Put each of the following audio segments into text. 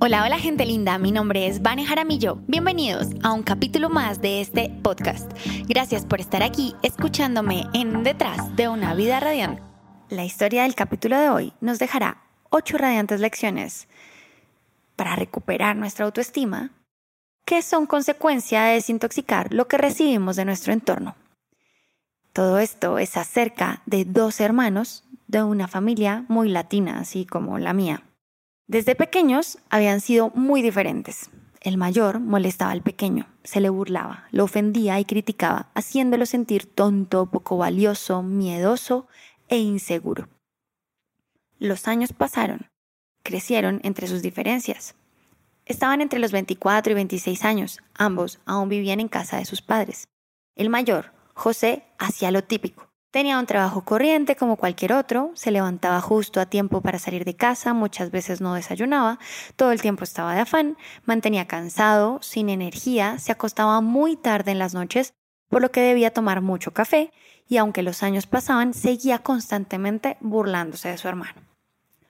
Hola, hola gente linda, mi nombre es Vane Jaramillo. Bienvenidos a un capítulo más de este podcast. Gracias por estar aquí escuchándome en Detrás de una vida radiante. La historia del capítulo de hoy nos dejará ocho radiantes lecciones para recuperar nuestra autoestima que son consecuencia de desintoxicar lo que recibimos de nuestro entorno. Todo esto es acerca de dos hermanos de una familia muy latina, así como la mía. Desde pequeños habían sido muy diferentes. El mayor molestaba al pequeño, se le burlaba, lo ofendía y criticaba, haciéndolo sentir tonto, poco valioso, miedoso e inseguro. Los años pasaron, crecieron entre sus diferencias. Estaban entre los 24 y 26 años, ambos aún vivían en casa de sus padres. El mayor, José, hacía lo típico, Tenía un trabajo corriente como cualquier otro, se levantaba justo a tiempo para salir de casa, muchas veces no desayunaba, todo el tiempo estaba de afán, mantenía cansado, sin energía, se acostaba muy tarde en las noches, por lo que debía tomar mucho café, y aunque los años pasaban, seguía constantemente burlándose de su hermano.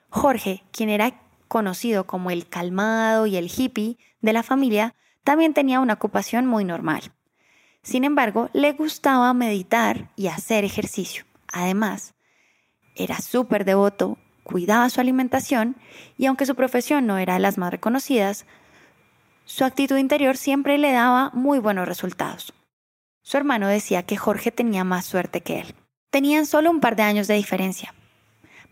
Jorge, quien era conocido como el calmado y el hippie de la familia, también tenía una ocupación muy normal. Sin embargo, le gustaba meditar y hacer ejercicio. Además, era súper devoto, cuidaba su alimentación y aunque su profesión no era de las más reconocidas, su actitud interior siempre le daba muy buenos resultados. Su hermano decía que Jorge tenía más suerte que él. Tenían solo un par de años de diferencia.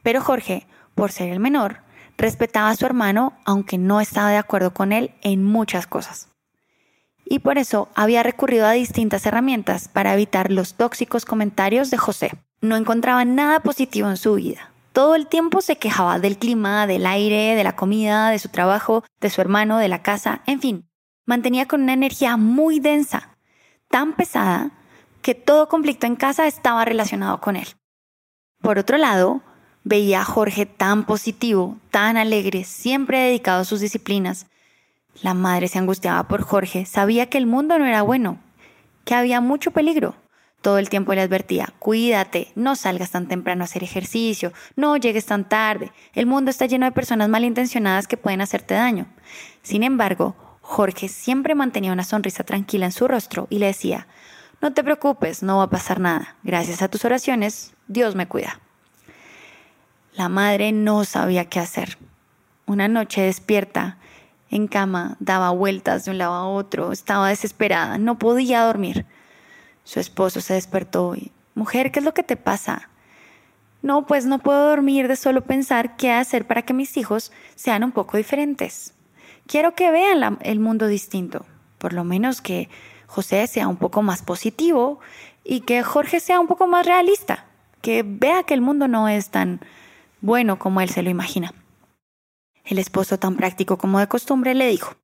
Pero Jorge, por ser el menor, respetaba a su hermano aunque no estaba de acuerdo con él en muchas cosas y por eso había recurrido a distintas herramientas para evitar los tóxicos comentarios de José. No encontraba nada positivo en su vida. Todo el tiempo se quejaba del clima, del aire, de la comida, de su trabajo, de su hermano, de la casa, en fin. Mantenía con una energía muy densa, tan pesada que todo conflicto en casa estaba relacionado con él. Por otro lado, veía a Jorge tan positivo, tan alegre, siempre dedicado a sus disciplinas, la madre se angustiaba por Jorge, sabía que el mundo no era bueno, que había mucho peligro. Todo el tiempo le advertía, cuídate, no salgas tan temprano a hacer ejercicio, no llegues tan tarde, el mundo está lleno de personas malintencionadas que pueden hacerte daño. Sin embargo, Jorge siempre mantenía una sonrisa tranquila en su rostro y le decía, no te preocupes, no va a pasar nada, gracias a tus oraciones, Dios me cuida. La madre no sabía qué hacer. Una noche despierta, en cama, daba vueltas de un lado a otro, estaba desesperada, no podía dormir. Su esposo se despertó y, mujer, ¿qué es lo que te pasa? No, pues no puedo dormir de solo pensar qué hacer para que mis hijos sean un poco diferentes. Quiero que vean el mundo distinto, por lo menos que José sea un poco más positivo y que Jorge sea un poco más realista, que vea que el mundo no es tan bueno como él se lo imagina. El esposo, tan práctico como de costumbre, le dijo,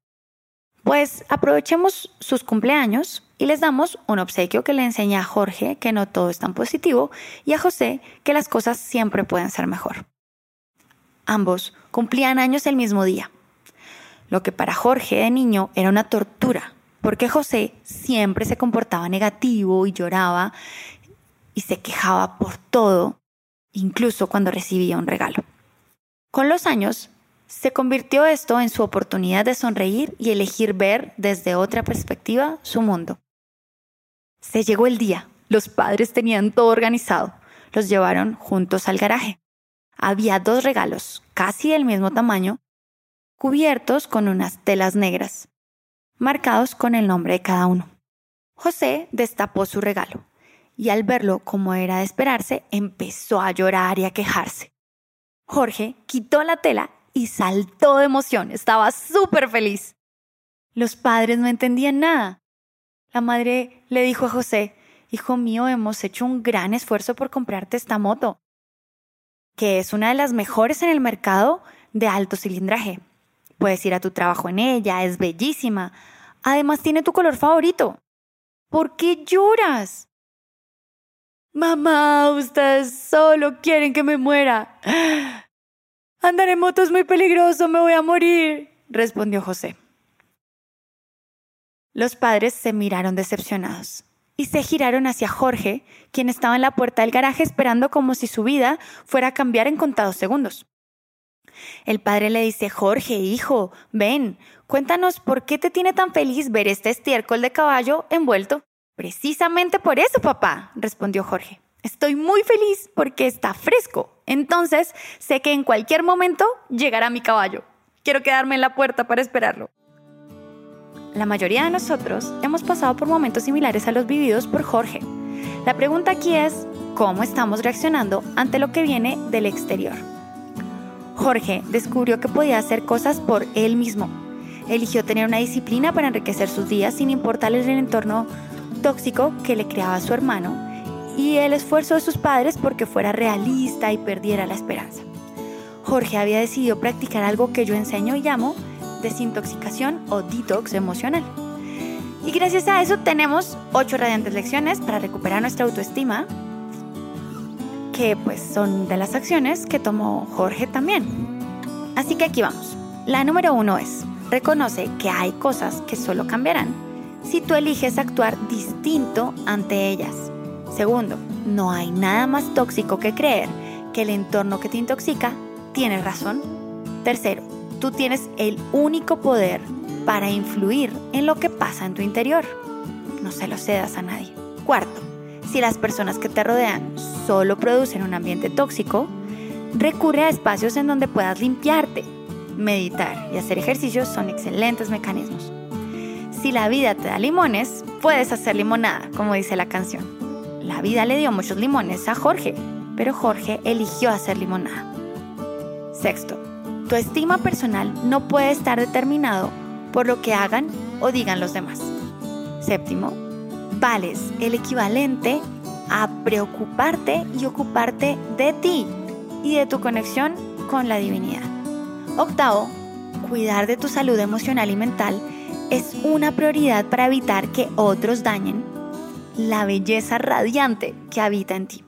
pues aprovechemos sus cumpleaños y les damos un obsequio que le enseña a Jorge que no todo es tan positivo y a José que las cosas siempre pueden ser mejor. Ambos cumplían años el mismo día, lo que para Jorge de niño era una tortura, porque José siempre se comportaba negativo y lloraba y se quejaba por todo, incluso cuando recibía un regalo. Con los años, se convirtió esto en su oportunidad de sonreír y elegir ver desde otra perspectiva su mundo. Se llegó el día. Los padres tenían todo organizado. Los llevaron juntos al garaje. Había dos regalos, casi del mismo tamaño, cubiertos con unas telas negras, marcados con el nombre de cada uno. José destapó su regalo y al verlo como era de esperarse, empezó a llorar y a quejarse. Jorge quitó la tela y saltó de emoción. Estaba súper feliz. Los padres no entendían nada. La madre le dijo a José, Hijo mío, hemos hecho un gran esfuerzo por comprarte esta moto, que es una de las mejores en el mercado de alto cilindraje. Puedes ir a tu trabajo en ella, es bellísima. Además tiene tu color favorito. ¿Por qué lloras? Mamá, ustedes solo quieren que me muera. Andar en moto es muy peligroso, me voy a morir, respondió José. Los padres se miraron decepcionados y se giraron hacia Jorge, quien estaba en la puerta del garaje esperando como si su vida fuera a cambiar en contados segundos. El padre le dice, Jorge, hijo, ven, cuéntanos por qué te tiene tan feliz ver este estiércol de caballo envuelto. Precisamente por eso, papá, respondió Jorge. Estoy muy feliz porque está fresco. Entonces sé que en cualquier momento llegará mi caballo. Quiero quedarme en la puerta para esperarlo. La mayoría de nosotros hemos pasado por momentos similares a los vividos por Jorge. La pregunta aquí es, ¿cómo estamos reaccionando ante lo que viene del exterior? Jorge descubrió que podía hacer cosas por él mismo. Eligió tener una disciplina para enriquecer sus días sin importarle el entorno tóxico que le creaba su hermano y el esfuerzo de sus padres porque fuera realista y perdiera la esperanza. Jorge había decidido practicar algo que yo enseño y llamo desintoxicación o detox emocional. Y gracias a eso tenemos ocho radiantes lecciones para recuperar nuestra autoestima, que pues son de las acciones que tomó Jorge también. Así que aquí vamos. La número uno es, reconoce que hay cosas que solo cambiarán si tú eliges actuar distinto ante ellas. Segundo, no hay nada más tóxico que creer que el entorno que te intoxica tiene razón. Tercero, tú tienes el único poder para influir en lo que pasa en tu interior. No se lo cedas a nadie. Cuarto, si las personas que te rodean solo producen un ambiente tóxico, recurre a espacios en donde puedas limpiarte. Meditar y hacer ejercicios son excelentes mecanismos. Si la vida te da limones, puedes hacer limonada, como dice la canción. La vida le dio muchos limones a Jorge, pero Jorge eligió hacer limonada. Sexto, tu estima personal no puede estar determinado por lo que hagan o digan los demás. Séptimo, vales el equivalente a preocuparte y ocuparte de ti y de tu conexión con la divinidad. Octavo, cuidar de tu salud emocional y mental es una prioridad para evitar que otros dañen la belleza radiante que habita en ti.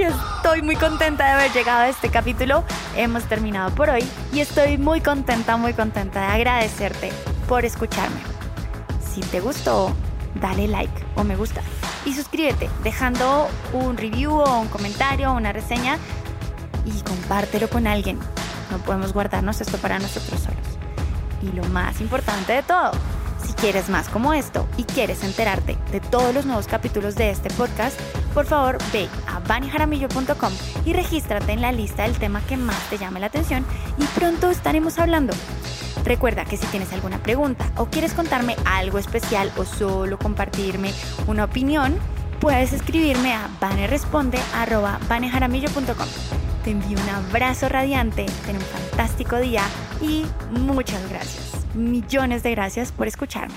Estoy muy contenta de haber llegado a este capítulo. Hemos terminado por hoy y estoy muy contenta, muy contenta de agradecerte por escucharme. Si te gustó, dale like o me gusta y suscríbete dejando un review o un comentario o una reseña y compártelo con alguien. No podemos guardarnos esto para nosotros solos. Y lo más importante de todo, si quieres más como esto y quieres enterarte de todos los nuevos capítulos de este podcast, por favor ve a vanijaramillo.com y regístrate en la lista del tema que más te llame la atención y pronto estaremos hablando. Recuerda que si tienes alguna pregunta o quieres contarme algo especial o solo compartirme una opinión, puedes escribirme a vaneresponde.com. Te envío un abrazo radiante, ten un fantástico día y muchas gracias millones de gracias por escucharme.